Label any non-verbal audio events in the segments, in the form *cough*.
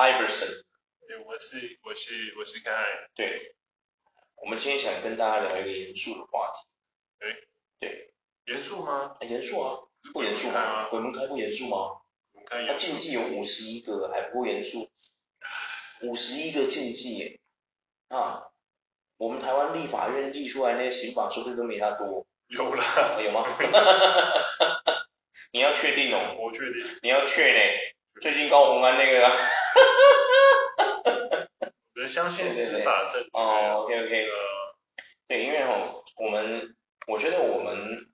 Iverson，我是我是我是 Guy，对，我们今天想跟大家聊一个严肃的话题，哎，对，严肃吗？严肃啊，不严肃吗？鬼门开不严肃吗？他禁忌有五十一个，还不够严肃，五十一个禁忌耶，啊，我们台湾立法院立出来那些刑法，说不定都没他多。有啦，有吗？*laughs* 你要确定哦。我确定。你要确呢？最近高虹安那个。我相信司法。哦，OK OK。对，因为哦，我们我觉得我们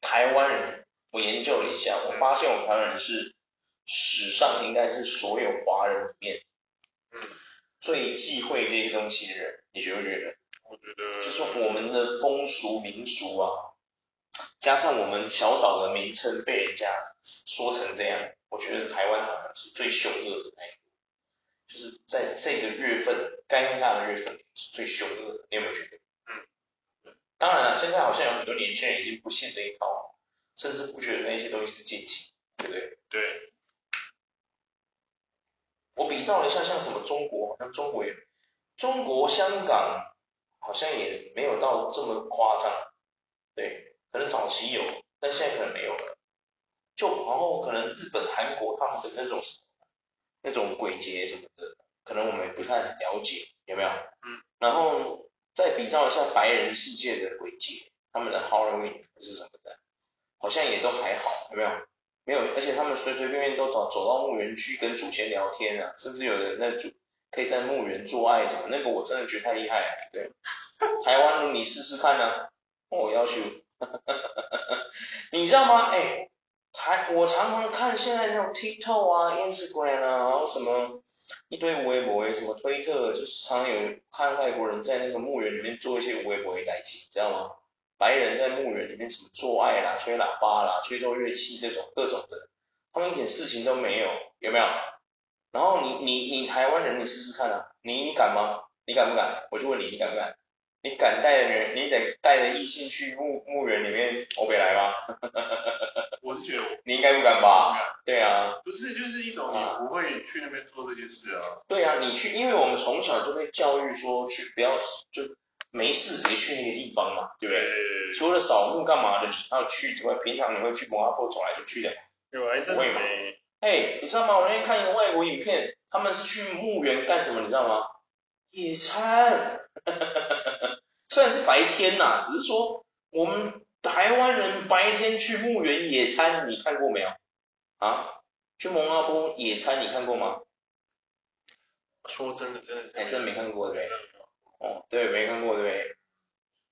台湾人，我研究了一下，我发现我们台湾人是史上应该是所有华人里面，嗯，最忌讳这些东西的人。你觉不觉得？我觉得。就是我们的风俗民俗啊。加上我们小岛的名称被人家说成这样，我觉得台湾好像是最凶恶的那一个，就是在这个月份，尴尬的月份是最凶恶的，你有没有觉得？嗯。当然了，现在好像有很多年轻人已经不信这一套，甚至不觉得那些东西是禁忌，对不对？对。我比照了一下，像什么中国，好像中国也，中国香港好像也没有到这么夸张，对。可能早期有，但现在可能没有了。就然后可能日本、韩国他们的那种什么，那种鬼节什么的，可能我们也不太了解，有没有？嗯。然后再比较一下白人世界的鬼节，他们的 Halloween 是什么的，好像也都还好，有没有？没有，而且他们随随便便都走走到墓园去跟祖先聊天啊，甚至有人那祖可以在墓园做爱什么，那个我真的觉得太厉害了，对。*laughs* 台湾你试试看啊，我要求。哈哈哈哈哈，你知道吗？哎、欸，台我常常看现在那种 TikTok 啊、Instagram 啊，然后什么一堆微博什么推特，就是常有看外国人在那个墓园里面做一些微博的代志，知道吗？白人在墓园里面什么做爱啦、吹喇叭啦、吹奏乐器这种各种的，他们一点事情都没有，有没有？然后你你你台湾人，你试试看啊，你你敢吗？你敢不敢？我就问你，你敢不敢？你敢带人，你得带着异性去墓墓园里面欧北来吗？*laughs* 我是觉得你应该不敢吧？对啊，不是，就是一种你不会去那边做这件事啊。对啊，你去，因为我们从小就被教育说去不要就没事别去那个地方嘛，对不对？除了扫墓干嘛的，你要去之外，平常你会去摩阿波走来走去的。有啊，真的没。哎，你知道吗？我那天看一个外国影片，他们是去墓园干什么？你知道吗？野餐。*laughs* 虽然是白天呐、啊，只是说我们台湾人白天去墓园野餐，你看过没有？啊？去蒙阿波野餐，你看过吗？说真的，真的，哎，真的没看过对不对？哦，对，没看过对不对？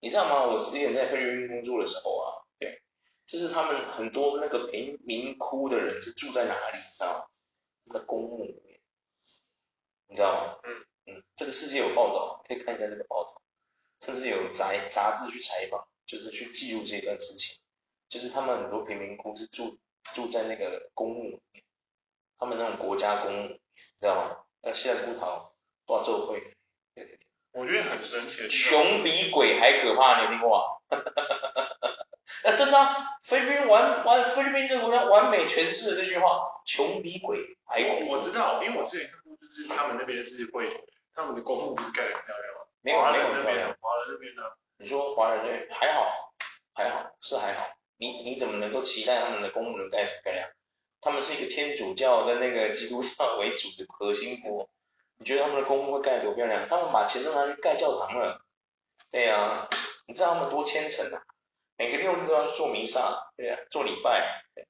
你知道吗？我之前在菲律宾工作的时候啊，对，就是他们很多那个贫民窟的人是住在哪里？你知道吗？那公墓里面，你知道吗？嗯嗯，这个世界有报道，可以看一下这个报道。甚至有杂杂志去采访，就是去记录这段事情。就是他们很多贫民窟是住住在那个公墓，他们那种国家公墓，你知道吗？那现在不逃，多少周会？对对对。我觉得很神奇。穷比鬼还可怕，你有听过吗？*laughs* 那真的、啊，菲律宾完完，菲律宾这个国家完美诠释了这句话：穷比鬼还恐怖。我知道，因为我之前看过，就是他们那边是会，他们的公墓不是盖得很漂亮吗？没有没有很漂亮。华人那边呢？你说华人那边还好，还好是还好。你你怎么能够期待他们的公墓能盖得漂亮？他们是一个天主教跟那个基督教为主的核心国，你觉得他们的公墓会盖得多漂亮？他们把钱都拿去盖教堂了。对呀、啊，你知道他们多虔诚啊？每个六日都要去做弥撒，对呀、啊，做礼拜对，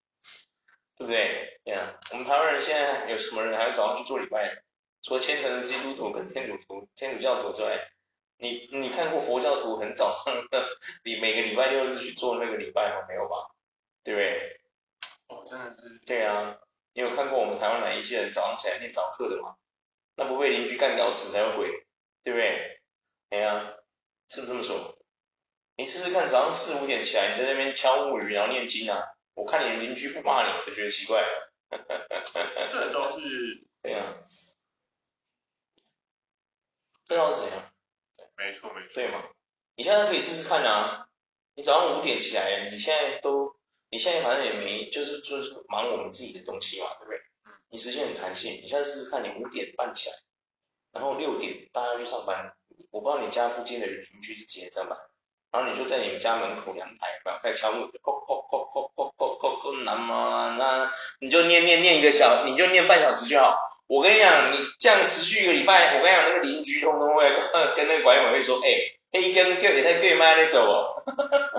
对不对？对呀、啊，我们台湾人现在有什么人还要早上去做礼拜？除了虔诚的基督徒跟天主徒、天主教徒之外。你你看过佛教徒很早上的，你每个礼拜六日去做那个礼拜吗？没有吧？对不对？哦，真的是。对啊，你有看过我们台湾哪一些人早上起来念早课的吗？那不被邻居干掉死才有鬼，对不对？哎呀，是不是这么说？你试试看，早上四五点起来，你在那边敲木鱼然后念经啊，我看你邻居不骂你，我就觉得奇怪。*laughs* 这都是。对啊。不知道是怎样。没错没错，对吗？你现在可以试试看啊！你早上五点起来，你现在都，你现在反正也没，就是就是忙我们自己的东西嘛，对不对？你时间很弹性，你现在试试看，你五点半起来，然后六点大家去上班，我不知道你家附近的邻居是几点上班，然后你就在你们家门口阳台，然后开始敲木，叩叩叩叩叩叩叩叩，南么那，你就念念念一个小，你就念半小时就好。我跟你讲，你这样持续一个礼拜，我跟你讲，那个邻居通通会跟那个管委会说，哎、欸，黑根哥也在对麦那走哦。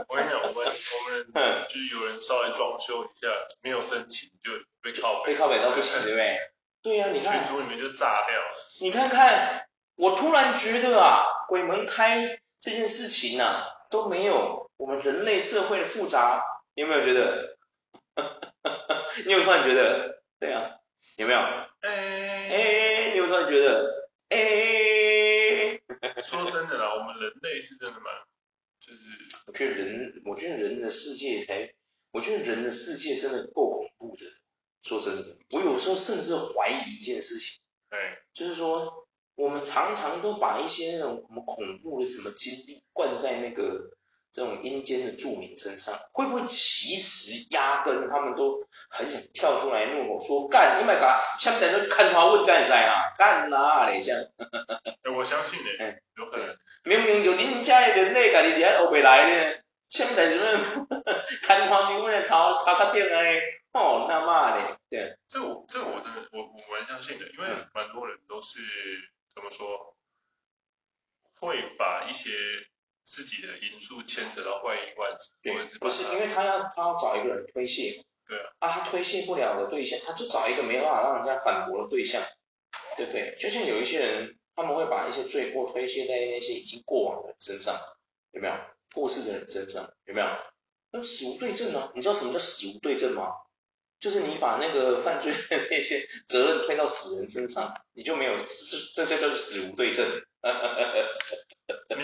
我跟你讲，我们我们就是有人稍微装修一下，没有申请就被靠北，被靠北到不行，对不对？对呀、啊，你看群组里面就炸掉。你看看，我突然觉得啊，鬼门开这件事情啊，都没有我们人类社会的复杂，你有没有觉得？*laughs* 你有突然觉得？对啊，有没有？哎哎，你有突然觉得？哎，*laughs* 说真的啦，我们人类是真的蛮，就是我觉得人，我觉得人的世界才，我觉得人的世界真的够恐怖的。说真的，我有时候甚至怀疑一件事情，对，就是说，我们常常都把一些那种什么恐怖的什么经历灌在那个。这种阴间的住民身上，会不会其实压根他们都很想跳出来怒吼说干，你们干，下面在这看花问干啥啊？干哪嘞？这样？*laughs* 我相信的，哎，有可能。明明就你家的人类，家己在后边来的，下面在这 *laughs* 看他们问头头壳顶啊？哦，那嘛嘞？对。这我这我真的我我蛮相信的，因为蛮多人都是怎么说，会把一些。自己的因素牵扯到外因外对，不是因为他要他要找一个人推卸，对啊，啊他推卸不了的对象，他就找一个没办法让人家反驳的对象，对不对？就像有一些人，他们会把一些罪过推卸在那些已经过往的人身上，有没有？过世的人身上有没有？那死无对证啊，你知道什么叫死无对证吗？就是你把那个犯罪的那些责任推到死人身上，你就没有，这这叫做死无对证。*laughs*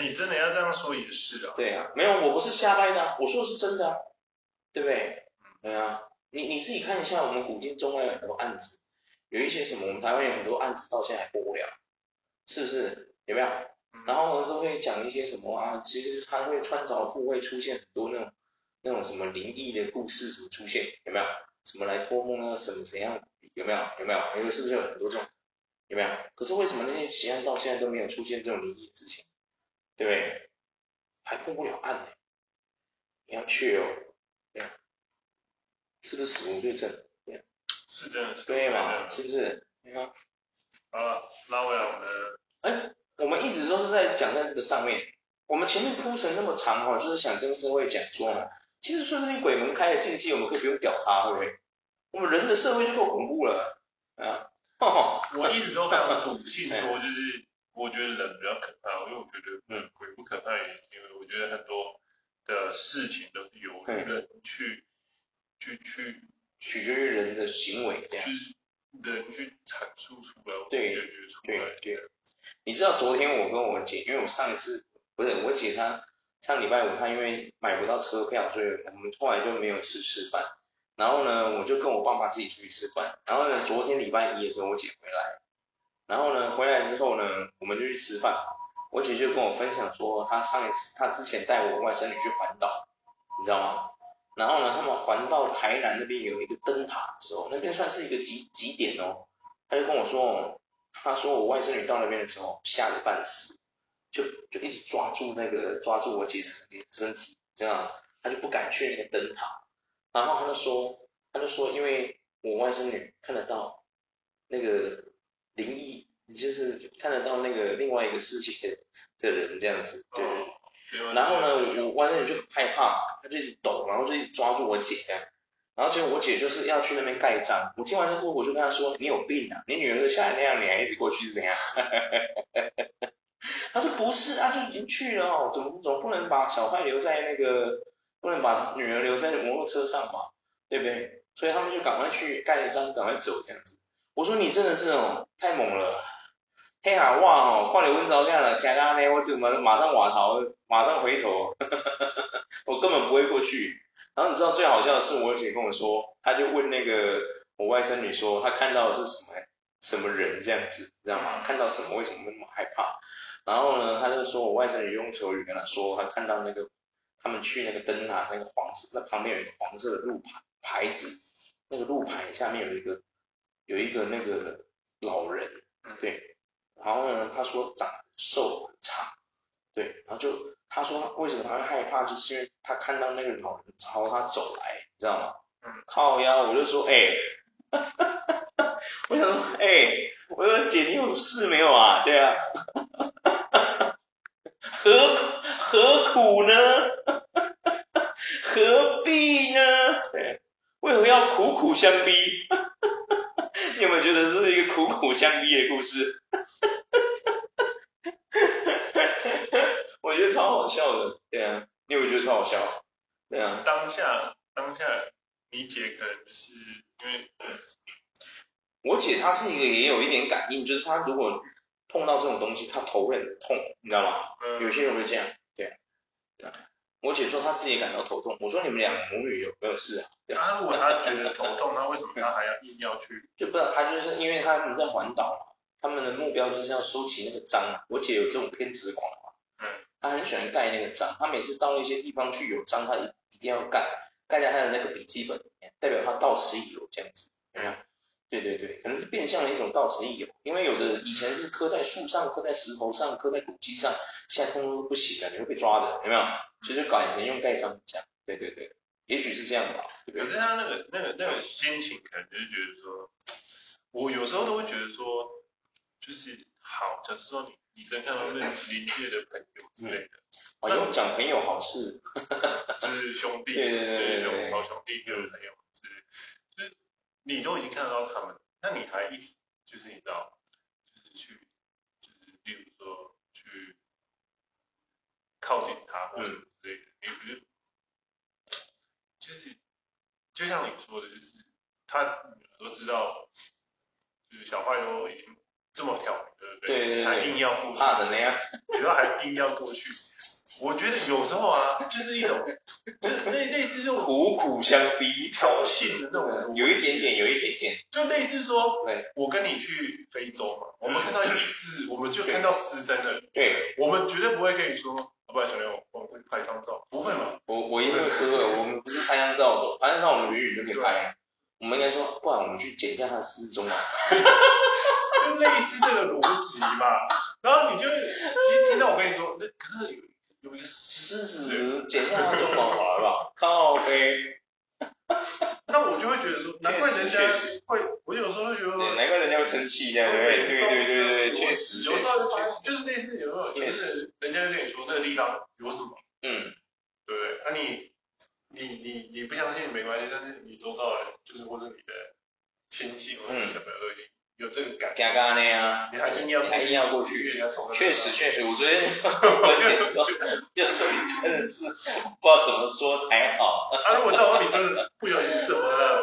你真的要这样说也是啊。对啊，没有，我不是瞎掰的，啊，我说的是真的，啊，对不对？对啊，你你自己看一下，我们古今中外有很多案子，有一些什么，我们台湾有很多案子到现在还过不了，是不是？有没有？然后我们都会讲一些什么啊，其实它会穿凿附会出现很多那种那种什么灵异的故事什么出现，有没有？什么来托梦啊，什么怎样？有没有？有没有？因为是不是有很多这种？有没有？可是为什么那些奇案到现在都没有出现这种灵异的事情？对不对？还破不了案呢，你要去哦，对，是不是死无对证？对，是真的，是对嘛？是不是？你看，好了，拉回来我们的，哎，我们一直都是在讲在这个上面，我们前面铺陈那么长哈，就是想跟各位讲说嘛，其实说不定鬼门开的禁忌，我们可以不用屌他，对不对？我们人的社会就够恐怖了，啊，我一直都非常笃信说就是。我觉得人比较可怕，因为我觉得嗯，鬼不可怕，因为我觉得很多的事情都是由人去去去取决于人的行为，就是人去阐述出来，对，解决出来。对，对，你知道昨天我跟我姐，因为我上一次不是我姐她上礼拜五他因为买不到车票，所以我们后来就没有吃吃饭。然后呢，我就跟我爸妈自己出去吃饭。然后呢，昨天礼拜一的时候，我姐回来。然后呢，回来之后呢，我们就去吃饭。我姐就跟我分享说，她上一次，她之前带我外甥女去环岛，你知道吗？然后呢，他们环到台南那边有一个灯塔的时候，那边算是一个极极点哦。她就跟我说，她说我外甥女到那边的时候吓得半死，就就一直抓住那个抓住我姐的身体，这样她就不敢去那个灯塔。然后她就说，她就说，因为我外甥女看得到那个。灵异，就是看得到那个另外一个世界的人这样子，对。哦、然后呢，我外甥女就很害怕，她就一直抖，然后就一直抓住我姐这样。然后结果我姐就是要去那边盖章，我听完之后我就跟她说：“你有病啊！你女儿都吓成那样，你还一直过去是怎样？” *laughs* *laughs* 他说：“不是啊，就已经去了哦，总总不能把小孩留在那个，不能把女儿留在摩托车上嘛，对不对？所以他们就赶快去盖了章，赶快走这样子。”我说你真的是哦，太猛了！嘿哈哇哦，快点温着这样了，刚刚呢我怎么马上瓦逃，马上回头，*laughs* 我根本不会过去。然后你知道最好笑的是，我姐跟我说，她就问那个我外甥女说，她看到的是什么什么人这样子，你知道吗？看到什么？为什么那么害怕？然后呢，他就说我外甥女用手语跟他说，他看到那个他们去那个灯塔，那个黄色，那旁边有一个黄色的路牌牌子，那个路牌下面有一个有一个那个老人，对，然后呢，他说长得瘦很长，对，然后就他说为什么他会害怕，就是因为他看到那个老人朝他走来，你知道吗？嗯，靠腰，我就说，哎、欸，*laughs* 我想说，哎、欸，我说姐你有事没有啊？对啊，何何苦呢？*laughs* 何必呢？对，为何要苦苦相逼？*laughs* 你有没有觉得这是一个苦苦相逼的故事？*laughs* 我觉得超好笑的，对啊，你有没有觉得超好笑？对啊，当下当下，你姐可能就是因为，我姐她是一个也有一点感应，就是她如果碰到这种东西，他头会很痛，你知道吗？嗯，有些人会这样，对啊。我姐说她自己也感到头痛，我说你们两母女有没有事啊？那、啊、如果她觉得头痛，那为什么她还要硬要去？就不知道，她就是因为他们在环岛嘛，他们的目标就是要收集那个章。我姐有这种偏执狂嘛，嗯，她很喜欢盖那个章，她每次到一些地方去有章，她一定要盖，盖在她的那个笔记本里面，代表她到此一游这样子，有没有？对对对，可能是变相的一种到此一游，因为有的以前是刻在树上、刻在石头上、刻在古迹上，现在通通都不行了，你会被抓的，有没有？就是改成用盖章这样，对对对，也许是这样吧。对对，可是他那个那个那个心情，可能就是觉得说，我有时候都会觉得说，就是好，假设说你你在看到那临界的朋友之类的，哦，用讲朋友好事，就是兄 *laughs* 弟，对对对对对，好兄弟就是朋友。你都已经看得到他们，那你还一直就是你知道，就是去，就是例如说去靠近他或者什么之类的，你不是，就是就像你说的，就是他都知道，就是小坏都已经这么挑明，对不对？对对对，还硬要过去，怕什么呀？你说还硬要过去。我觉得有时候啊，*laughs* 就是一种，就是类类似这种苦苦相逼、挑衅的那种，有一点点，有一点点，就类似说，对，我跟你去非洲嘛，我们看到一个狮，*laughs* 我们就看到失真的，对，我们绝对不会跟你说，不然小刘，我们会拍张照，不会嘛？我我一定会说，我们不是拍张照，拍张照我们远远就可以拍，我们应该说，不然我们去捡一下他的失踪啊，*laughs* 就类似这个逻辑嘛，然后你就一听到我跟你说，那可能。有一个狮子剪下他中华好了吧？*laughs* 靠北。那我就会觉得说，难怪人家会，我有时候会觉得难怪人家会生气这样，对对对对对，确实。有时候就是类似有时候，就是人家就跟你说这个地方有什么，嗯，对不对？那你你你你不相信没关系，但是你周遭的人，就是或者你的亲戚或者小朋友都已经。有这个感，加干的呀，你还硬要，还硬要过去，确实确实，我昨天我姐说，就说你真的是不知道怎么说才好。啊，如果到时候你真的不小心怎么了，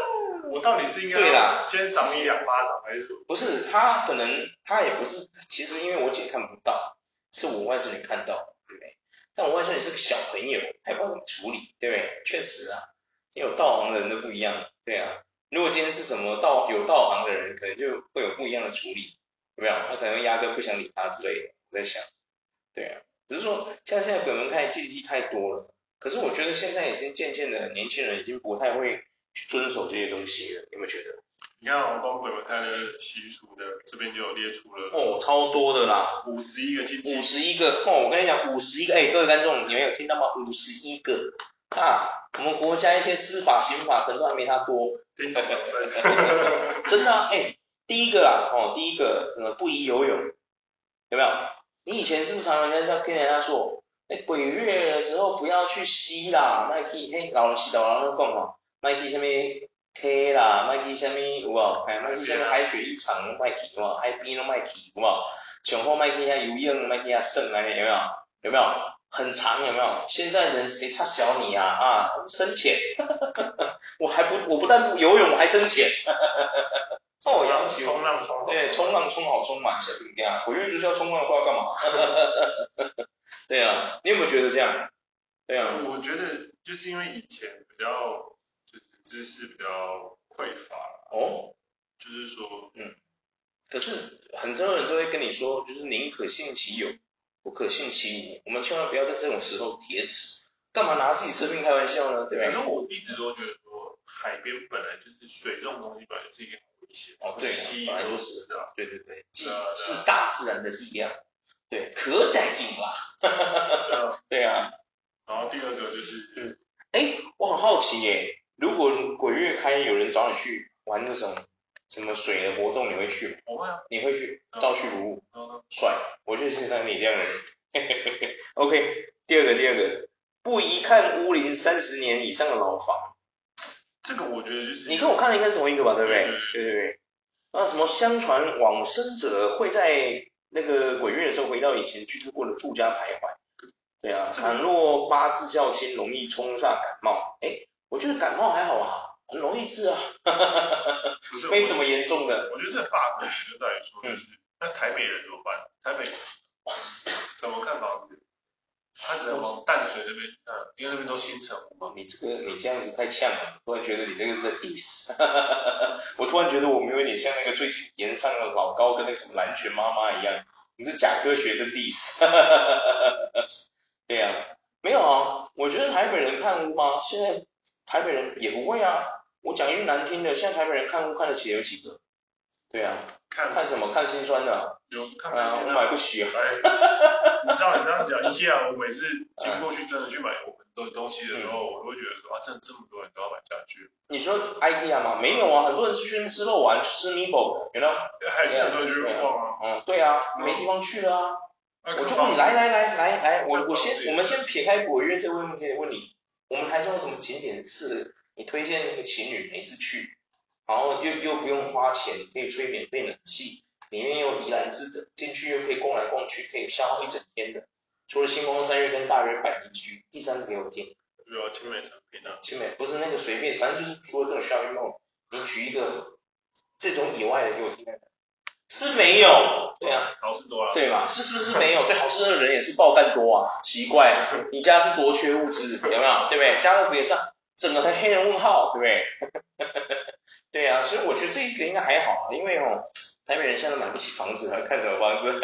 我到底是应该对啦，先赏你两巴掌还是？不是，他可能他也不是，其实因为我姐看不到，是我外甥女看到，对不对？但我外甥女是个小朋友，还不知道怎么处理，对不对？确实啊，因为有道行的人都不一样，对啊。如果今天是什么道有道行的人，可能就会有不一样的处理，有没有？他可能压根不想理他之类的。我在想，对啊，只是说像现在鬼门开禁忌太多了，可是我觉得现在已经渐渐的年轻人已经不太会去遵守这些东西了，有没有觉得？你看我光鬼门开的习俗的这边就有列出了哦，超多的啦，五十一个禁忌，五十一个哦，我跟你讲五十一个，哎，各位观众，你们有听到吗？五十一个。啊，我们国家一些司法刑法可能都还没他多，*laughs* 真的，真的，哎，第一个啦，哦，第一个，什么不宜游泳，有没有？你以前是不是常常人家听人家说，哎，鬼月的时候不要去吸啦，麦去嘿，老溪老人都讲吼，麦去什么 K 啦，麦去什么有无？哎，麦去什么海水浴场麦去有无？海边都麦去有无？上好麦去遐游泳，麦去遐耍安尼有没有？有没有？很长有没有？现在人谁差小你啊啊！深浅，*laughs* 我还不我不但不游泳，我还深浅。哦，洋气。冲浪冲。对，冲浪冲好冲满，小弟弟啊！鬼月就是要冲浪，不知道干嘛。*laughs* 对啊，你有没有觉得这样？对啊。我觉得就是因为以前比较就是知识比较匮乏。哦。就是说，嗯。可是很多人都会跟你说，就是宁可信其有。不可信其无，我们千万不要在这种时候铁齿。干嘛拿自己生命开玩笑呢？对不对？反正我一直都觉得说，海边本来就是水这种东西，本来就是一个很危险。哦，对，本来就是的。对对对，既是大自然的力量，对，可带劲了。*laughs* 对啊。然后第二个就是，嗯，哎，我很好奇耶，如果鬼月开，有人找你去玩那种什么水的活动，你会去吗？我会啊。你会去？照去不误。嗯。帅，我就是欣赏你这样的人。嘿嘿嘿嘿。OK，第二个，第二个。不宜看屋龄三十年以上的老房，这个我觉得就是你跟我看的应该是同一个吧，对不对？对对对。那什么，相传往生者会在那个鬼月的时候回到以前居住过的住家徘徊。对啊，倘若八字较轻，容易冲煞感冒。哎，我觉得感冒还好啊，很容易治啊，哈哈哈哈哈，没什么严重的。我觉得这 bug 就在于说，就是那台北人怎么办？台北怎么看房子？他只能往淡水那边看，因为那边都新城嘛。你这个你这样子太呛了，突然觉得你这个是在 diss。*laughs* 我突然觉得我们有点像那个最近延上了老高跟那个什么蓝泉妈妈一样，你是假科学真 diss。*laughs* 对呀、啊，没有啊，我觉得台北人看屋吗？现在台北人也不会啊。我讲一句难听的，现在台北人看屋看得起有几个？对啊，看看什么？看心酸的、啊。有看心酸、啊。我买不起啊。你知道你这样讲，IKEA 我每次经过去真的去买我们的东西的时候，嗯、我会觉得说啊，真的这么多人都要买家具。你说 IKEA 吗？没有啊，很多人是去吃肉丸，吃 meatball，有没有？还是很多人去逛啊。嗯，对啊，没地方去了啊。嗯、我就问你，来来来来来，我我先我们先撇开鬼月这个问题，问你，我们台中有什么景点是你推荐那个情侣每次去？然后又又不用花钱，可以吹免费冷气，里面又怡然自得，进去又可以逛来逛去，可以消耗一整天的。除了星光三月跟大约百一居，第三个给我听。有啊，青美产品啊。青美不是那个随便，反正就是除了这种 shopping mall，你举一个这种以外的给我听看。是没有，对啊，好事多啊，对吧？这是不是没有？对，好事的人也是爆干多啊，奇怪啊，你家是多缺物资，有没有？对不对？家乐福也上，整个台黑人问号，对不对？*laughs* 对啊，所以我觉得这一个应该还好，因为哦，台北人现在都买不起房子，*laughs* 还看什么房子？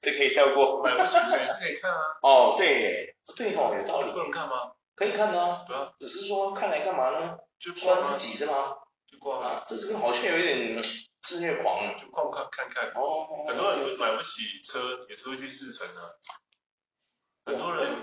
这可以跳过。买不起也是可以看啊。*laughs* 哦，对，对哦，有道理。不能看吗？可以看啊。对啊。只是说看来干嘛呢？就算自己是吗？就逛啊。这这个好像有一点自虐狂，就逛看看看。哦。很多人都买不起车，也是会去试乘啊。很多人。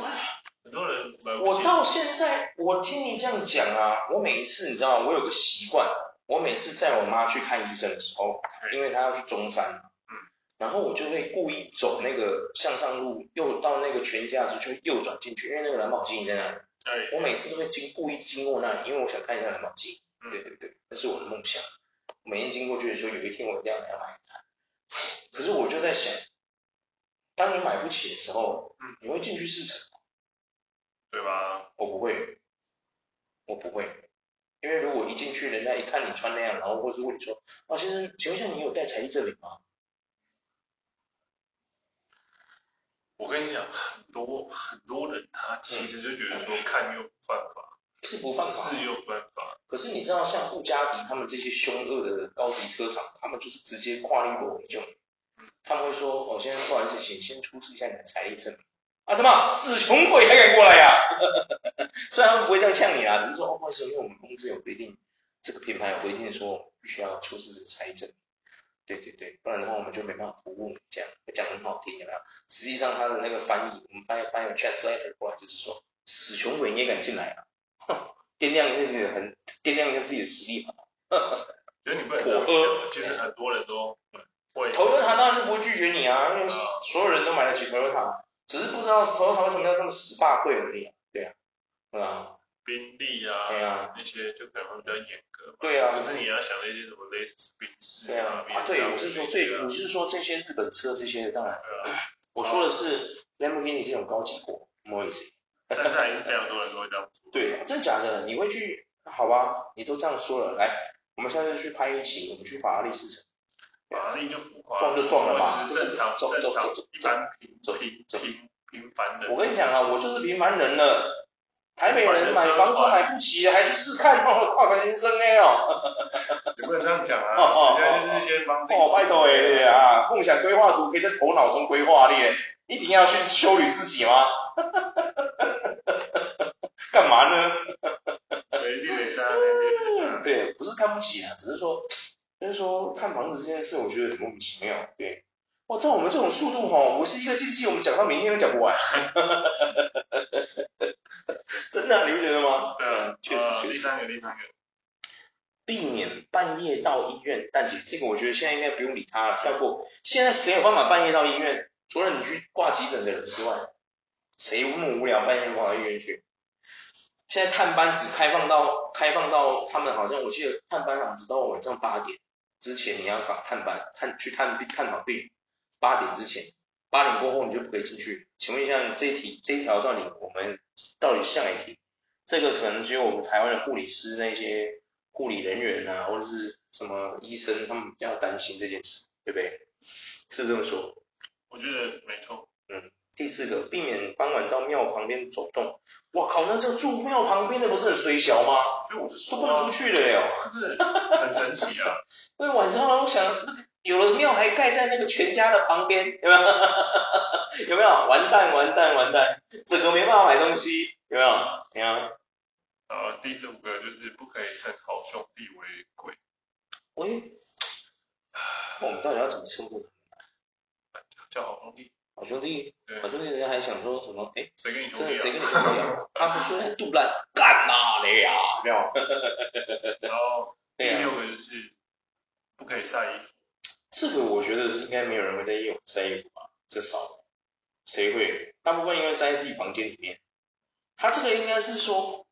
很多人买不起。我到现在，我听你这样讲啊，我每一次你知道，我有个习惯。我每次载我妈去看医生的时候，因为她要去中山，嗯，然后我就会故意走那个向上路，又到那个全家时就会右转进去，因为那个蓝宝坚尼在那里。对。我每次都会经故意经过那里，因为我想看一下蓝宝坚尼。嗯。对对对，那是我的梦想。每天经过就是说有一天我一定要来买它。可是我就在想，当你买不起的时候，嗯，你会进去试乘？对吧？我不会，我不会。因为如果一进去，人家一看你穿那样，然后或是问你说，哦，先生，请问一下你有带财力证明吗？我跟你讲，很多很多人他其实就觉得说看又不犯法，是不犯法，是又犯法。可是你知道像布加迪他们这些凶恶的高级车厂，他们就是直接跨立罗就，他们会说，哦，先生不好意思，请先出示一下你的财力证明。啊什么死穷鬼还敢过来呀、啊？*laughs* 虽然他们不会这样呛你啊，只是说哦，不好意思，因为我们公司有规定，这个品牌有规定说必须要出示这个财政。对对对，不然的话我们就没办法服务你。这样讲很好听，有没有？实际上他的那个翻译，我们翻译翻译 translator 过来就是说，死穷鬼你也敢进来啊？哼，*laughs* 掂量一下自己的很，掂量一下自己的实力啊。*laughs* 所以你不能这其实很多人都会。Toyota 当然就不会拒绝你啊，因为所有人都买得起 Toyota。只是不知道头他为什么要这么十八贵而已，对啊，对啊，宾利啊，对啊，那些就可能会比较严格，对啊，可是你要想那些什么类似宾士，对啊，啊对，我是说这，你是说这些日本车这些当然，我说的是 Lamborghini 这种高级货，不好意思，但是还是非常多人都会这样做，对，真假的，你会去？好吧，你都这样说了，来，我们下次去拍一期，我们去法拉利试乘。法拉利就浮夸，撞就撞了嘛，正常正常，一般平走平平平凡人。我跟你讲啊，我就是平凡人了。台北人买房子买不起，还去试看，跨个人生哎哦。你不能这样讲啊，*laughs* 人家就是先帮自己。哦，拜托哎啊，梦想规划图可以在头脑中规划咧，一定要去修理自己吗？*laughs* 干嘛呢？*laughs* 对，不是看不起啊，只是说，就是说看房子这件事，我觉得很莫名其妙。对，哇，照我们这种速度哈，我是一个经济，我们讲到明天都讲不完。*laughs* 真的、啊，你不觉得吗？对啊，确实，确实。第三个，第三个，避免半夜到医院。但姐，这个我觉得现在应该不用理他了，跳过。现在谁有办法半夜到医院？除了你去挂急诊的人之外，谁那么无聊半夜跑到医院去？现在探班只开放到开放到他们好像我记得探班好像只到晚上八点之前你要搞探班探去探病探访病人，八点之前，八点过后你就不可以进去。请问一下这一题这一条到底我们到底下一题？这个可能只有我们台湾的护理师那些护理人员啊或者是什么医生他们比较担心这件事，对不对？是这么说？我觉得没错。嗯。第四个，避免傍晚到庙旁边走动。我靠，那这个住庙旁边的不是很衰小吗？所以我就说、啊、都不能出去了哟。是，很神奇啊。因为晚上我想，那个有的庙还盖在那个全家的旁边，有没有？*laughs* 有没有？完蛋，完蛋，完蛋，整个没办法买东西，有没有？你看。呃，第十五个就是不可以称好兄弟为鬼。喂，我们到底要怎么称呼他？叫好兄弟。好兄弟，好兄弟，人家还想说什么？哎，谁跟你兄弟？谁跟你兄弟啊？*laughs* 他们说在杜烂，干嘛的呀？没有。然后第六个就是不可以晒衣服。这个我觉得应该没有人会在夜晚晒衣服吧？这少，谁会？大部分应该晒在自己房间里面。他这个应该是说，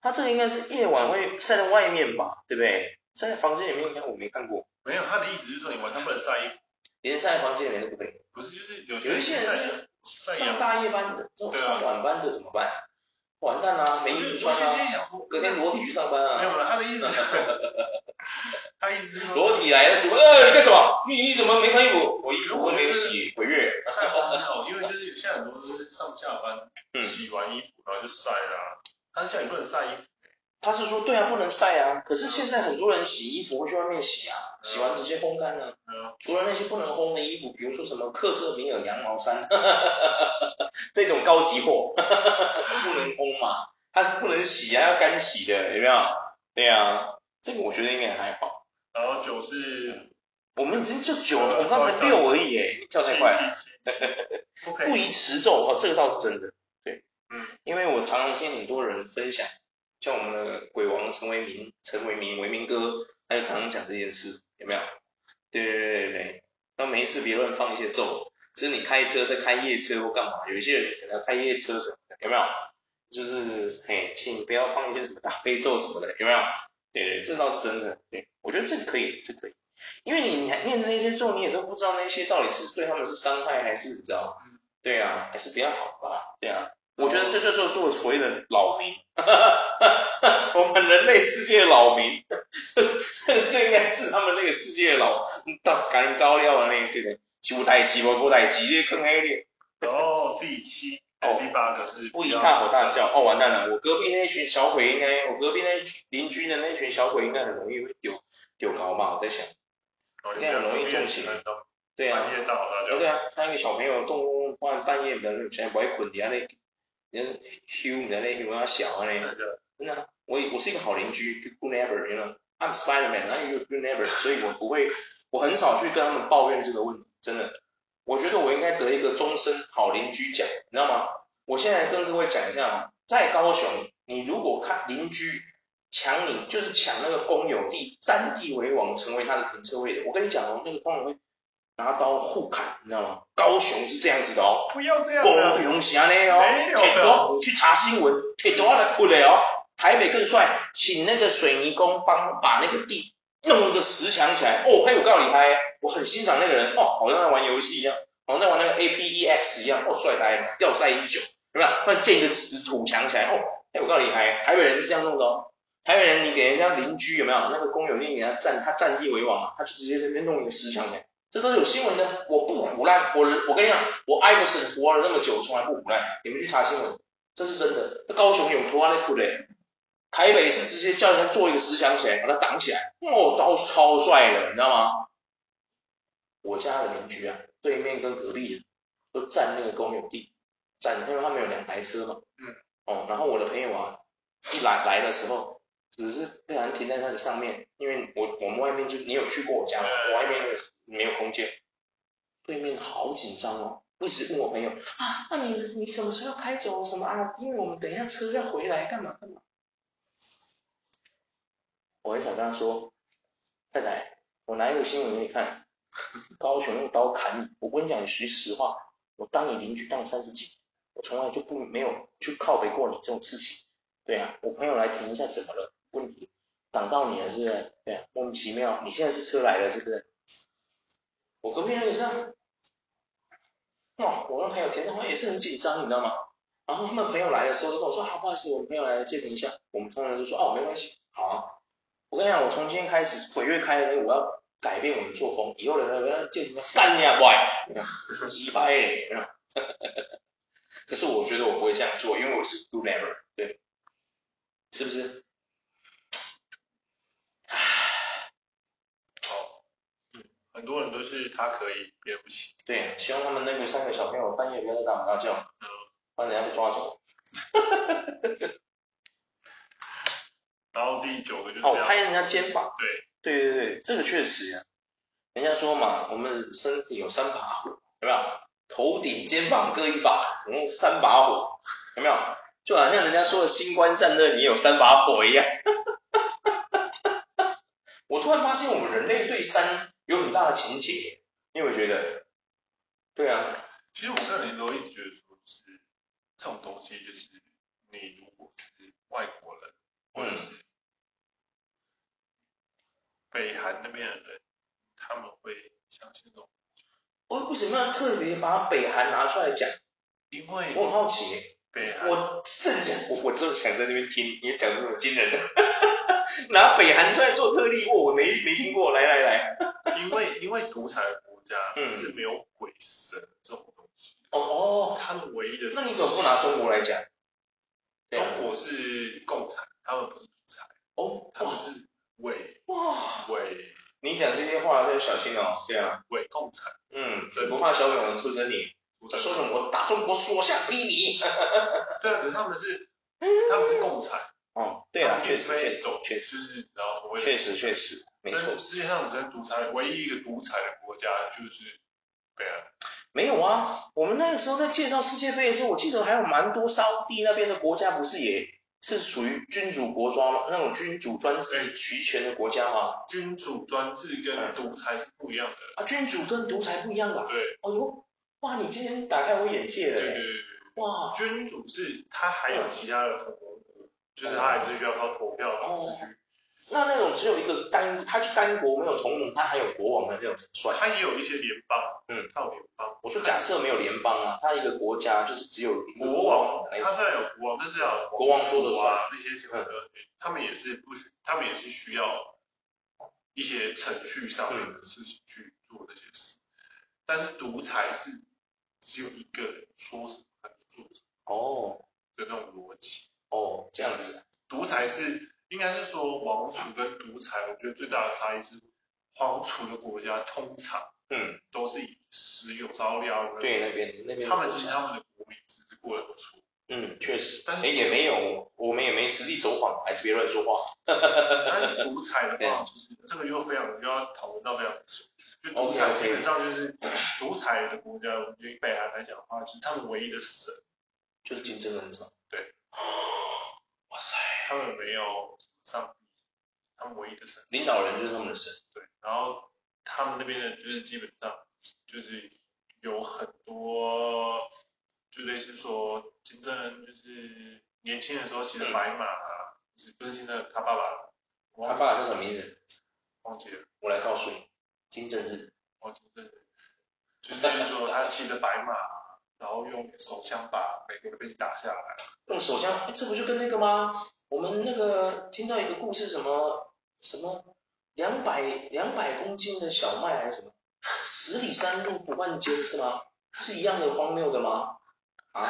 他这个应该是夜晚会晒在外面吧？对不对？晒在房间里面应该我没看过。没有，他的意思是说你晚上不能晒衣服。连晒在房间里面都不可以，不是就是有有一些人是上大夜班的，这种上晚班的怎么办？完蛋啦，没衣服穿啊，隔天裸体去上班啊。没有了，他的意思，*laughs* *laughs* 他一直说裸体来了，主呃你干什么？你你怎么没穿衣服？我衣服都没有洗，鬼月。太荒谬，因为就是现在很多都是上下班，洗完衣服然后就晒啦。他是叫你不能晒衣服。他是说对啊，不能晒啊。可是现在很多人洗衣服会去外面洗啊，洗完直接烘干了。除了那些不能烘的衣服，比如说什么克色米尔羊毛衫，*laughs* 这种高级货，*laughs* 不能烘嘛，它不能洗啊，要干洗的，有没有？对啊，这个我觉得应该还好。然后九是，我们已经就九了，我们刚才六而已，哎，跳太快。*laughs* 不宜持咒哦，这个倒是真的。对，嗯，因为我常常听很多人分享。像我们的鬼王陈为民，陈为民，为民哥，他就常常讲这件事，有没有？对对对对对，那没事别乱放一些咒，就是你开车在开夜车或干嘛，有一些人可能要开夜车什么的，有没有？就是嘿，请不要放一些什么大悲咒什么的，有没有？对对，这倒是真的，对，我觉得这个可以，这个可以，因为你你还念的那些咒，你也都不知道那些到底是对他们是伤害还是你知道？对啊，还是比较好吧，对啊。我觉得这就做做所谓的老民，*laughs* 我们人类世界的扰民，这 *laughs* 这应该是他们那个世界的扰，到赶高料的那个，修代志无无代志，你坑黑的。然后第七，哦，第八个是不宜大吼大叫。哦，完蛋了，我隔壁那群小鬼应该，我隔壁那邻居的那群小鬼应该很容易会丢丢高吧？我在想，应该很容易中邪。对啊，对啊，他一个小朋友动半半夜的，现在不爱困的啊那。你看，Hugh，你在那边玩小啊？那真的，我我是一个好邻居，good neighbor，you know，I'm Spiderman，I'm your good neighbor，所以我不会，我很少去跟他们抱怨这个问题，真的，我觉得我应该得一个终身好邻居奖，你知道吗？我现在跟各位讲一下啊，在高雄，你如果看邻居抢你，就是抢那个公有地，占地为王，成为他的停车位的，我跟你讲哦，那个公有会。拿刀互砍，你知道吗？高雄是这样子的哦。不要这样。高雄是安尼哦。没有。铁多，你去查新闻，铁多来哭的哦。台北更帅，请那个水泥工帮把那个地弄一个石墙起来。哦，还有够厉害，我很欣赏那个人哦，好像在玩游戏一样，好像在玩那个 APEX 一样，哦，帅呆了，要在一九，有没有？那建一个石土墙起来，哦，还有够厉害。台北人是这样弄的哦。台北人，你给人家邻居有没有？那个公有地给他占，他占地为王啊，他就直接在那边弄一个石墙来。这都是有新闻的，我不胡乱，我我跟你讲，我艾弗森活了那么久，从来不胡乱，你们去查新闻，这是真的。那高雄有图啊，那铺的，台北是直接叫人家做一个石墙起来，把它挡起来，哦，都超帅的，你知道吗？我家的邻居啊，对面跟隔壁的都占那个公有地，占，因为他们有两台车嘛，嗯，哦，然后我的朋友啊，一来来的时候，只是不小心停在那个上面，因为我我们外面就你有去过我家吗？我外面那个没有空间，对面好紧张哦，一直问我朋友啊，那你你什么时候要开走什么啊？因为我们等一下车要回来干嘛干嘛。我很想跟他说，太太，我拿一个新闻给你看，高雄用刀砍你，我跟你讲，你说实话，我当你邻居当三十几，我从来就不没有去靠背过你这种事情。对啊，我朋友来停一下，怎么了？问题挡到你了是不是？对啊，莫名其妙，你现在是车来了是不是？我隔壁人也是啊，哦，我那朋友停的话也是很紧张，你知道吗？然后他们朋友来的时候都跟我说，好，不好意思，我们朋友来了，借停一下。我们通常都说，哦，没关系，好。我跟你讲，我从今天开始，鬼月开了，我要改变我的作风。以后的人见你干你啊，乖，鸡掰嘞。*laughs* 可是我觉得我不会这样做，因为我是 do never，对，是不是？唉，好，嗯，很多人都是他可以，别人不行。对，希望他们那个三个小朋友半夜不要再打麻将，嗯，不然人家被抓走。*laughs* 然后第九个就是哦，拍人家肩膀。对，对对对，这个确实呀。人家说嘛，我们身体有三把火，有没有？头顶、肩膀各一把，嗯，三把火，有没有？就好像人家说的“新官上任”，你有三把火一样。*laughs* 我突然发现，我们人类对山有很大的情结，你有没有觉得？对啊。其实我个人都一直觉得说，是这种东西，就是你如果是外国人，或者是。北韩那边的人，他们会相信这种。我为什么要特别把北韩拿出来讲？因为我很好奇。北韩。我正想，我我就想在那边听，你讲这么惊人的，*laughs* 拿北韩出来做特例，我没没听过，来来来。因为因为独裁的国家是没有鬼神这种东西。哦哦。他们唯一的。那你怎么不拿中国来讲？中国是共产，他们不是独裁。哦。他们是。伪哇。伪，你讲这些话要小心哦，对啊，伪共产，嗯，真不怕小鬼出征你，他说什么我大中国所向披靡，*laughs* 对啊，可是他们是 *laughs* 他们是共产，哦，对啊，确实确实确实，就是然后所谓确实确实，没错，世界上只能独裁，唯一一个独裁的国家就是北韩，没有啊，我们那个时候在介绍世界杯的时候，我记得还有蛮多沙乌地那边的国家不是也。是属于君主国抓吗？那种君主专制集权的国家吗？君主专制跟独裁是不一样的。啊，君主跟独裁不一样啊。对。哦呦，哇，你今天打开我眼界了。对对对。哇，君主是他还有其他的同盟国，就是他还是需要靠投票的程序。那那种只有一个单，他就单国没有同盟，他还有国王的那种算。他也有一些联邦，嗯，他有联邦。我说假设没有联邦啊，他一个国家就是只有国王，他虽然有国王，但是要国王说的算，那些情况的，他们也是不需，他们也是需要一些程序上面的事情去做这些事。但是独裁是只有一个人说什么他就做什么，哦，的那种逻辑。哦，这样子。独裁是。应该是说王储跟独裁，我觉得最大的差异是，皇储的国家通常，嗯，都是以石油烧料，对那边那边，他们其实他们的国民只是过得不错，嗯，确实，但是也没有，我们也没实力走访，还是别乱说话。*laughs* 但是独裁的话，就是这个又非常又要讨论到非常熟，就独裁基本上就是独裁的国家，我觉得北韩来讲的话，就是他们唯一的神就是金正恩，对，哇塞，他们没有。唯一的神，领导人就是他们的神。对，然后他们那边的，就是基本上就是有很多，就类似说金正恩就是年轻的时候骑的白马，不是不是金正恩，他爸爸，他爸爸叫什么名字？忘记了，我来告诉你，金正日。哦，金正日，就是说他骑着白马，然后用手枪把美国的飞机打下来。用手枪，这不就跟那个吗？我们那个听到一个故事，什么什么两百两百公斤的小麦还是什么，十里换肩是吗？是一样的荒谬的吗？啊？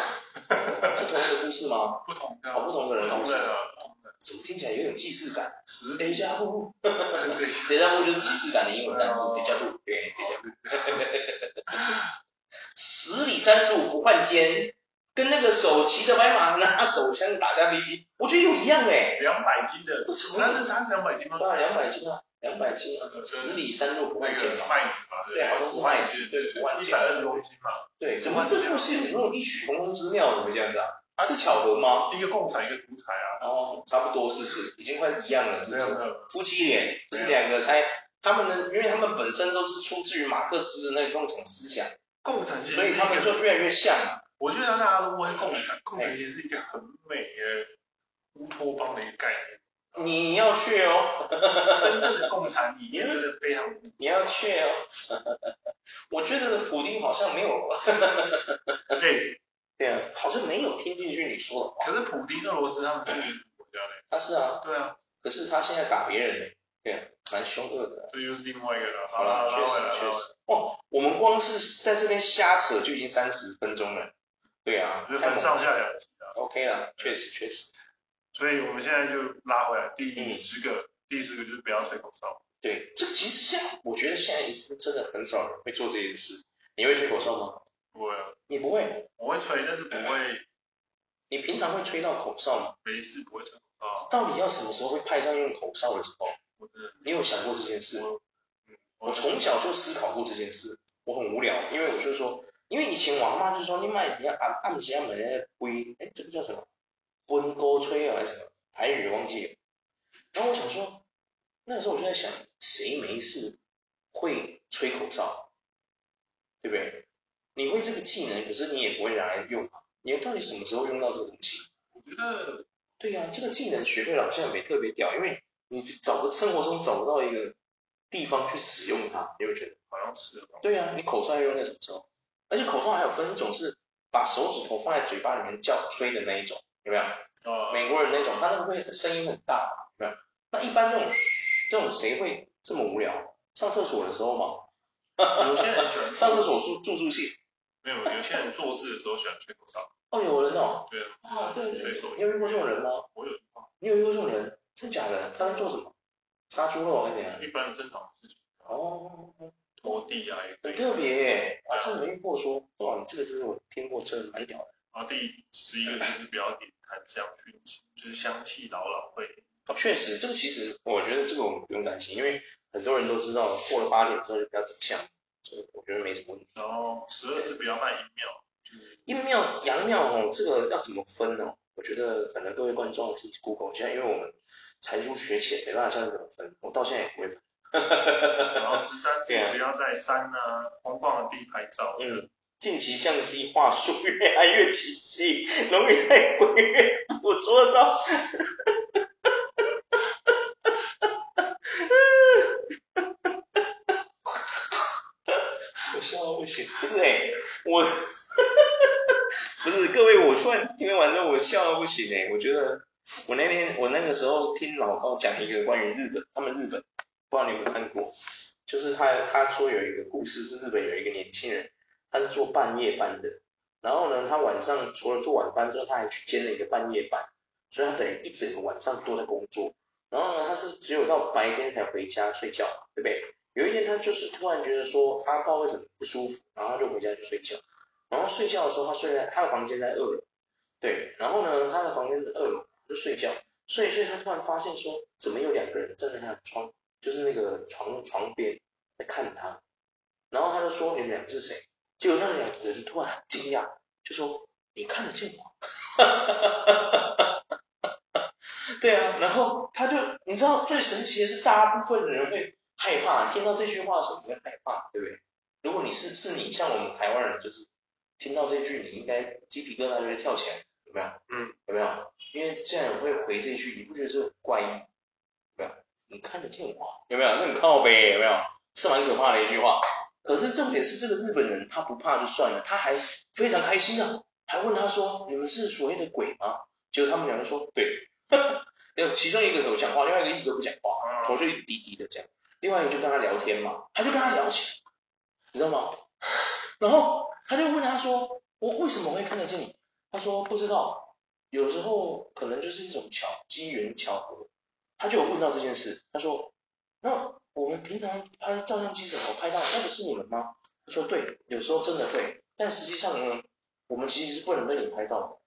是同一个故事吗？不同的，好不同的人故事。不同的。怎么听起来有点既视感？十里加布。对。里加布就是既视感的英文单词，里加布。对，里加布。十里山路不换肩。跟那个手骑着白马拿手枪打架飞机，我觉得有一样哎。两百斤的，不成那是他是两百斤吗？对啊，两百斤啊，两百斤啊，十里山路不换肩嘛。麦子嘛，对，好像是麦子，对，不换一百二十公斤嘛。对，怎么这故事有那种异曲同工之妙？怎么这样子啊？是巧合吗？一个共产，一个独裁啊。哦，差不多是不是？已经快一样了，是不是？夫妻脸，就是两个才，他们呢，因为他们本身都是出自于马克思的那个共产思想，共产所以他们就越来越像嘛。我觉得大家都不会共产，共产其实是一个很美的乌托邦的一个概念。你要去哦，*laughs* 真正的共产理念真的非常。你要去哦，*laughs* 我觉得普丁好像没有。*laughs* 对。对啊，好像没有听进去你说的话。可是普丁，俄罗斯他们是民主国家嘞。他是啊。对啊。可是他现在打别人嘞，对啊，蛮凶恶的。这又是另外一个了。好了，确实确实。哦，我们光是在这边瞎扯就已经三十分钟了。对啊。就分上下两集啊。OK 了，确实确实。所以我们现在就拉回来，第十个，第十个就是不要吹口哨。对，这其实现在我觉得现在是真的很少人会做这件事。你会吹口哨吗？不会啊。你不会？我会吹，但是不会。你平常会吹到口哨吗？没事，不会吹口哨。到底要什么时候会派上用口哨的时候？你有想过这件事吗？我从小就思考过这件事。我很无聊，因为我就说，因为以前我阿妈就说，你买一下按按下门龟，哎，这个叫什么？温锅吹啊还是什么？台语忘记了。然后我想说，那时候我就在想，谁没事会吹口哨？对不对？你会这个技能，可是你也不会拿来用啊。你到底什么时候用到这个东西？我觉得，对呀、啊，这个技能学会了好像也没特别屌，因为你找个生活中找不到一个地方去使用它，你会觉得好像是。对呀、啊，你口哨要用在什么时候？而且口哨还有分一种是把手指头放在嘴巴里面叫吹的那一种，有没有？哦。美国人那种，他那个会声音很大，有没有？那一般这种这种谁会这么无聊？上厕所的时候吗？有些人喜欢 *laughs* 上厕所助助助兴。没有，有些人做事的时候喜欢吹口哨。哦，有人哦。对啊。啊，对对。吹手。你有遇过这种人吗？我有。你有遇过这种人？真假的？他在做什么？杀猪肉还是怎样？一般正常的事情。哦。拖地啊，也很特别耶。啊，真没遇过说，哇，你这个就是我听过，真的蛮屌的。然后第十一个就是不要点檀香熏熏，就是香气扰扰会。哦，确实，这个其实我觉得这个因为很多人都知道过了八点之后就不要点香。我觉得没什么问题。然后十二是不要卖阴庙，就是阴庙、阳庙哦，这个要怎么分呢？我觉得可能各位观众自己 Google 一下，因为我们才疏学浅，没办法教你怎么分。我到现在也不会分。*laughs* 然后十三点不要在山啊、空旷的地拍照。嗯。近期相机画素越来越清晰，容易被鬼月捕捉到。不行，不是哎、欸，我不是各位，我突然听完之后我笑到不行哎、我觉得我那天我那个时候听老高讲一个关于日本，他们日本不知道你有没有看过，就是他他说有一个故事是日本有一个年轻人，他是做半夜班的，然后呢他晚上除了做晚班之后，他还去兼了一个半夜班，所以他等于一整个晚上都在工作，然后呢他是只有到白天才回家睡觉，对不对？有一天，他就是突然觉得说，他不知道为什么不舒服，然后他就回家去睡觉。然后睡觉的时候，他睡在他的房间在二楼，对。然后呢，他的房间是二楼就睡觉，睡一睡，他突然发现说，怎么有两个人站在他的窗，就是那个床床边在看他。然后他就说，你们两个是谁？结果那两个人突然很惊讶，就说，你看得见我？*laughs* 对啊。然后他就，你知道最神奇的是，大部分的人会。害怕，听到这句话的时候你会害怕，对不对？如果你是是你，像我们台湾人，就是听到这句，你应该鸡皮疙瘩就会跳起来，有没有？嗯，有没有？因为这样人会回这句，你不觉得这很怪异？有没有？你看得见我？有没有？那很靠呗，有没有？是蛮可怕的一句话。可是重点是这个日本人他不怕就算了，他还非常开心啊，还问他说：“你们是所谓的鬼吗？”结果他们两个说：“对。*laughs* ”有其中一个有讲话，另外一个一直都不讲话，头就一直低低的讲。另外一个就跟他聊天嘛，他就跟他聊起来，你知道吗？*sighs* 然后他就问他说：“我为什么会看得见你？”他说：“不知道，有时候可能就是一种巧机缘巧合。”他就有问到这件事，他说：“那我们平常拍照相机怎么拍到？那个是你们吗？”他说：“对，有时候真的会，但实际上呢，我们其实是不能被你拍到的。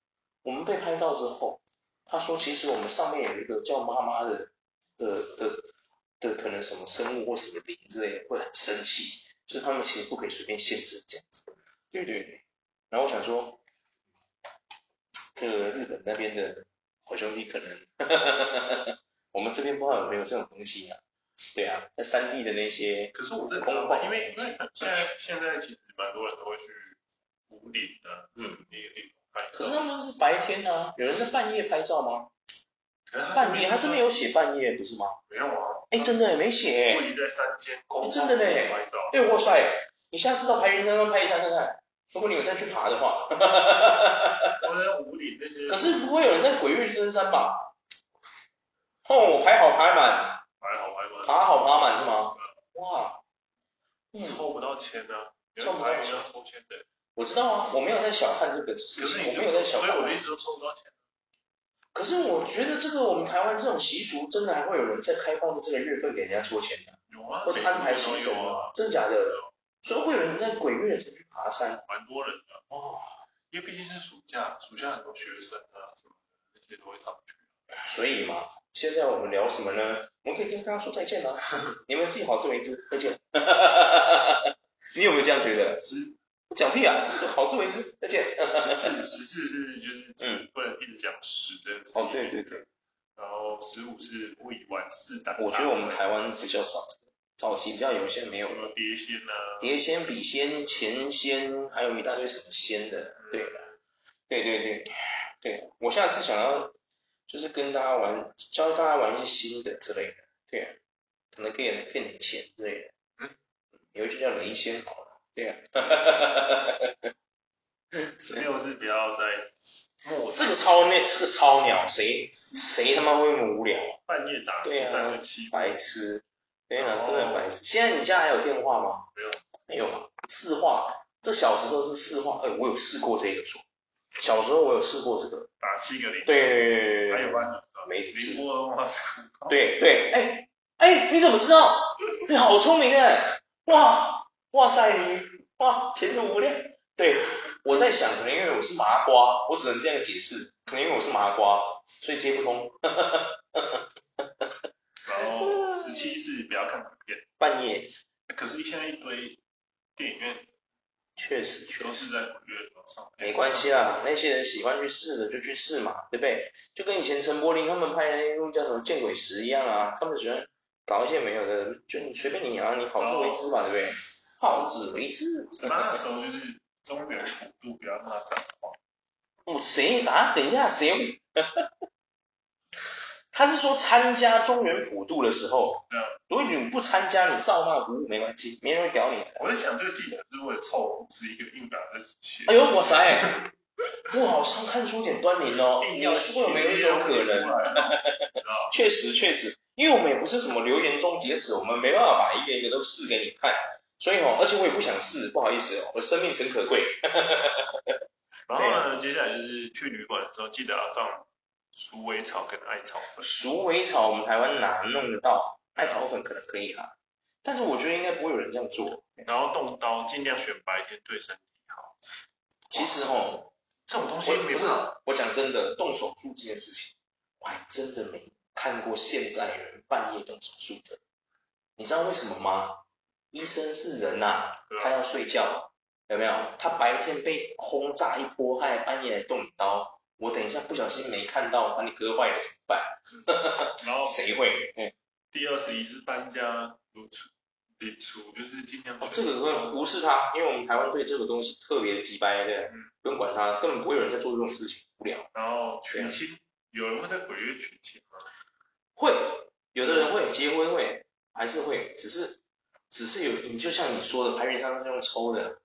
我们被拍到之后，他说其实我们上面有一个叫妈妈的的的的可能什么生物或什么灵之类的，会很生气，就是他们其实不可以随便限制这样子。对对对。然后我想说，这个日本那边的好兄弟可能，*laughs* 我们这边不知道有没有这种东西啊？对啊，在三 D 的那些，可是我在空旷，因为因为现在现在其实蛮多人都会去五岭的，嗯，那个地方拍。可是他们是白天啊，有人在半夜拍照吗？半夜，他这边有写半夜不是吗？没有啊。哎，真的没写。故意在山间真的嘞。哎，哇塞，你下次到白云山上拍一下看看。如果你有再去爬的话，哈哈哈哈哈。我在武岭那些。可是不会有人在鬼月登山吧？哦，排好排满。排好排满爬好爬满是吗？哇，抽不到签呢，抽不到签抽签的。我知道啊，我没有在小看这个事情，我没有在小看。所以我一直都抽不到签。可是我觉得这个我们台湾这种习俗，真的还会有人在开放的这个月份给人家抽签的？有啊，或者安排行程啊？真的假的？所以会有人在鬼月才去爬山？蛮多人的。哦，因为毕竟是暑假，暑假很多学生啊什么的，那些都会上去。所以嘛。现在我们聊什么呢？我们可以跟大家说再见了。*laughs* 你们自己好自为之，再见。*laughs* 你有没有这样觉得？是讲屁啊！好自为之，再见。十四十四是就是嗯，不能一直讲十的。哦，对对对。然后十五是未完四胆。我觉得我们台湾比较少，早期比较有些没有。什么碟仙啊？碟仙、笔仙、钱仙，还有一大堆什么仙的。对。对对对对，我下次想要。就是跟大家玩，教大家玩一些新的之类的，对啊，可能可以骗点钱之类的，嗯，有一句叫雷仙好了，对啊，哈哈哈哈哈。十六是不要再，这个超那，这个超鸟，谁谁他妈会那么无聊？半夜打对啊，白痴，对啊，真的很白痴。现在你家还有电话吗？没有，没有嘛，市话，这小时候是四话，哎，我有试过这个说。小时候我有试过这个打七个零，对，还有吗？没什么。零波的话是，对对，哎哎，你怎么知道？你好聪明哎，哇哇塞你哇前途无量。对，我在想可能因为我是麻瓜，我只能这样解释，可能因为我是麻瓜，所以接不通。*laughs* 十七是不要看图片，半夜。可是现在一堆电影院。确实，确实在没关系啦，那些人喜欢去试的就去试嘛，对不对？就跟以前陈柏霖他们拍的那部叫什么《见鬼时》一样啊，他们喜欢搞一些没有的，就你随便你啊，你好自为之嘛，对不对？好自为之。那时候就是中原普渡不要那么脏话。哦，谁啊？等一下，谁？他是说参加中原普渡的时候，对啊，如果你不参加，你照骂不误没关系，没人会屌你。我在想这个记者是为了凑，是一个硬打的写。哎呦，哇塞，我好像看出点端倪哦。你说有没有一种可能？*laughs* 确实确实，因为我们也不是什么留言终结者，我们没办法把一个一个都试给你看，所以哦，而且我也不想试，不好意思哦，我的生命诚可贵。*laughs* 然后呢，接下来就是去旅馆的时候，记得要放。鼠尾草跟艾草粉，鼠尾草我们台湾哪弄得到？艾草粉可能可以啦，但是我觉得应该不会有人这样做。然后动刀尽量选白天对身体好。其实吼，这种东西不是，我讲真的，动手术这件事情，我还真的没看过现在人半夜动手术的。你知道为什么吗？医生是人呐、啊，他要睡觉，有没有？他白天被轰炸一波，他还半夜来动刀。我等一下不小心没看到，把你割坏了怎么办？*laughs* 然后谁会？嗯，第二十一就是搬家如初，如初就是尽量。哦，这个会无视他，因为我们台湾对这个东西特别鸡掰，对，嗯，不用管他，根本不会有人在做这种事情，无聊。然后娶亲，有人会在鬼月娶亲吗？会，有的人会结婚会，还是会，只是只是有，你就像你说的，排名上是用抽的，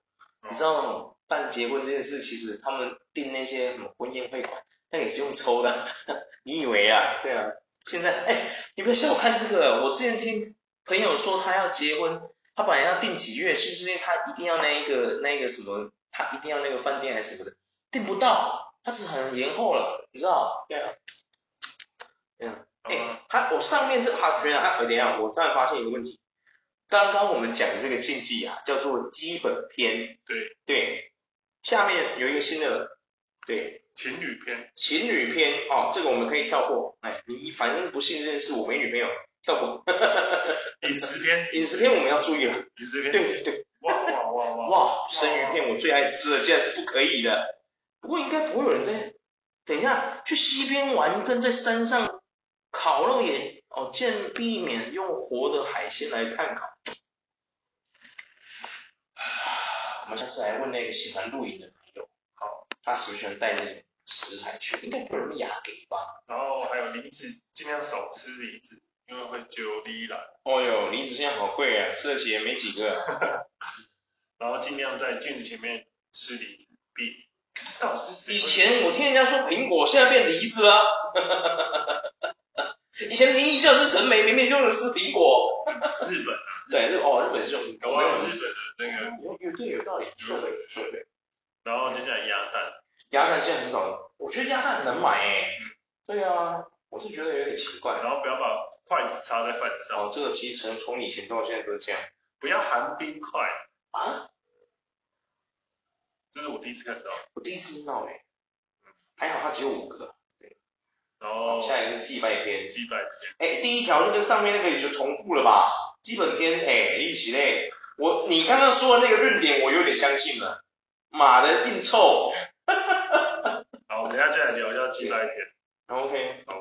你知道吗？办结婚这件事，其实他们订那些什么婚宴会馆，那也是用抽的。*laughs* 你以为啊？对啊。现在，哎，你不要小看这个。我之前听朋友说，他要结婚，他本来要订几月，就是因为他一定要那一个那个什么，他一定要那个饭店还是什么的，订不到，他只很延后了，你知道？对啊。对啊。哎，他我上面这个他觉得他，等一下，我突然发现一个问题。刚刚我们讲的这个禁忌啊，叫做基本篇。对。对。下面有一个新的，对，情侣篇，情侣篇哦，这个我们可以跳过，哎，你反正不信这件事，我没女朋友，跳过。*laughs* 饮食篇，饮食篇我们要注意了，饮食篇，对对对，哇哇哇哇，*laughs* 哇，生鱼片我最爱吃了，竟然是不可以的，不过应该不会有人在，等一下去西边玩跟在山上烤肉也，哦，尽避免用活的海鲜来炭烤。我们下次来问那个喜欢露营的朋友，好，他喜不喜欢带那种食材去？应该不会那么雅给吧？然后还有梨子，尽量少吃梨子，因为会揪梨来。哦哟，梨子现在好贵啊，吃得起也没几个。*laughs* 然后尽量在镜子前面吃梨子，比到底是以前我听人家说苹果，现在变梨子了。*laughs* 以前明明就是陈梅，明明就是吃苹果。日本啊？对，日哦，日本是用，我有日本的。那个有有对有道理，说对说对。然后接下来鸭蛋，鸭蛋现在很少了，我觉得鸭蛋很难买诶。对啊，我是觉得有点奇怪。然后不要把筷子插在饭上。哦，这个其实从从以前到现在都是这样。不要含冰块。啊？这是我第一次看到。我第一次听到诶。还好它只有五个。对。然后。下一个祭拜篇。祭拜篇。哎，第一条就跟上面那个也就重复了吧？基本篇哎，一起嘞。我你刚刚说的那个论点，我有点相信了。马的硬臭。好，我等下再来聊一下祭拜篇。OK。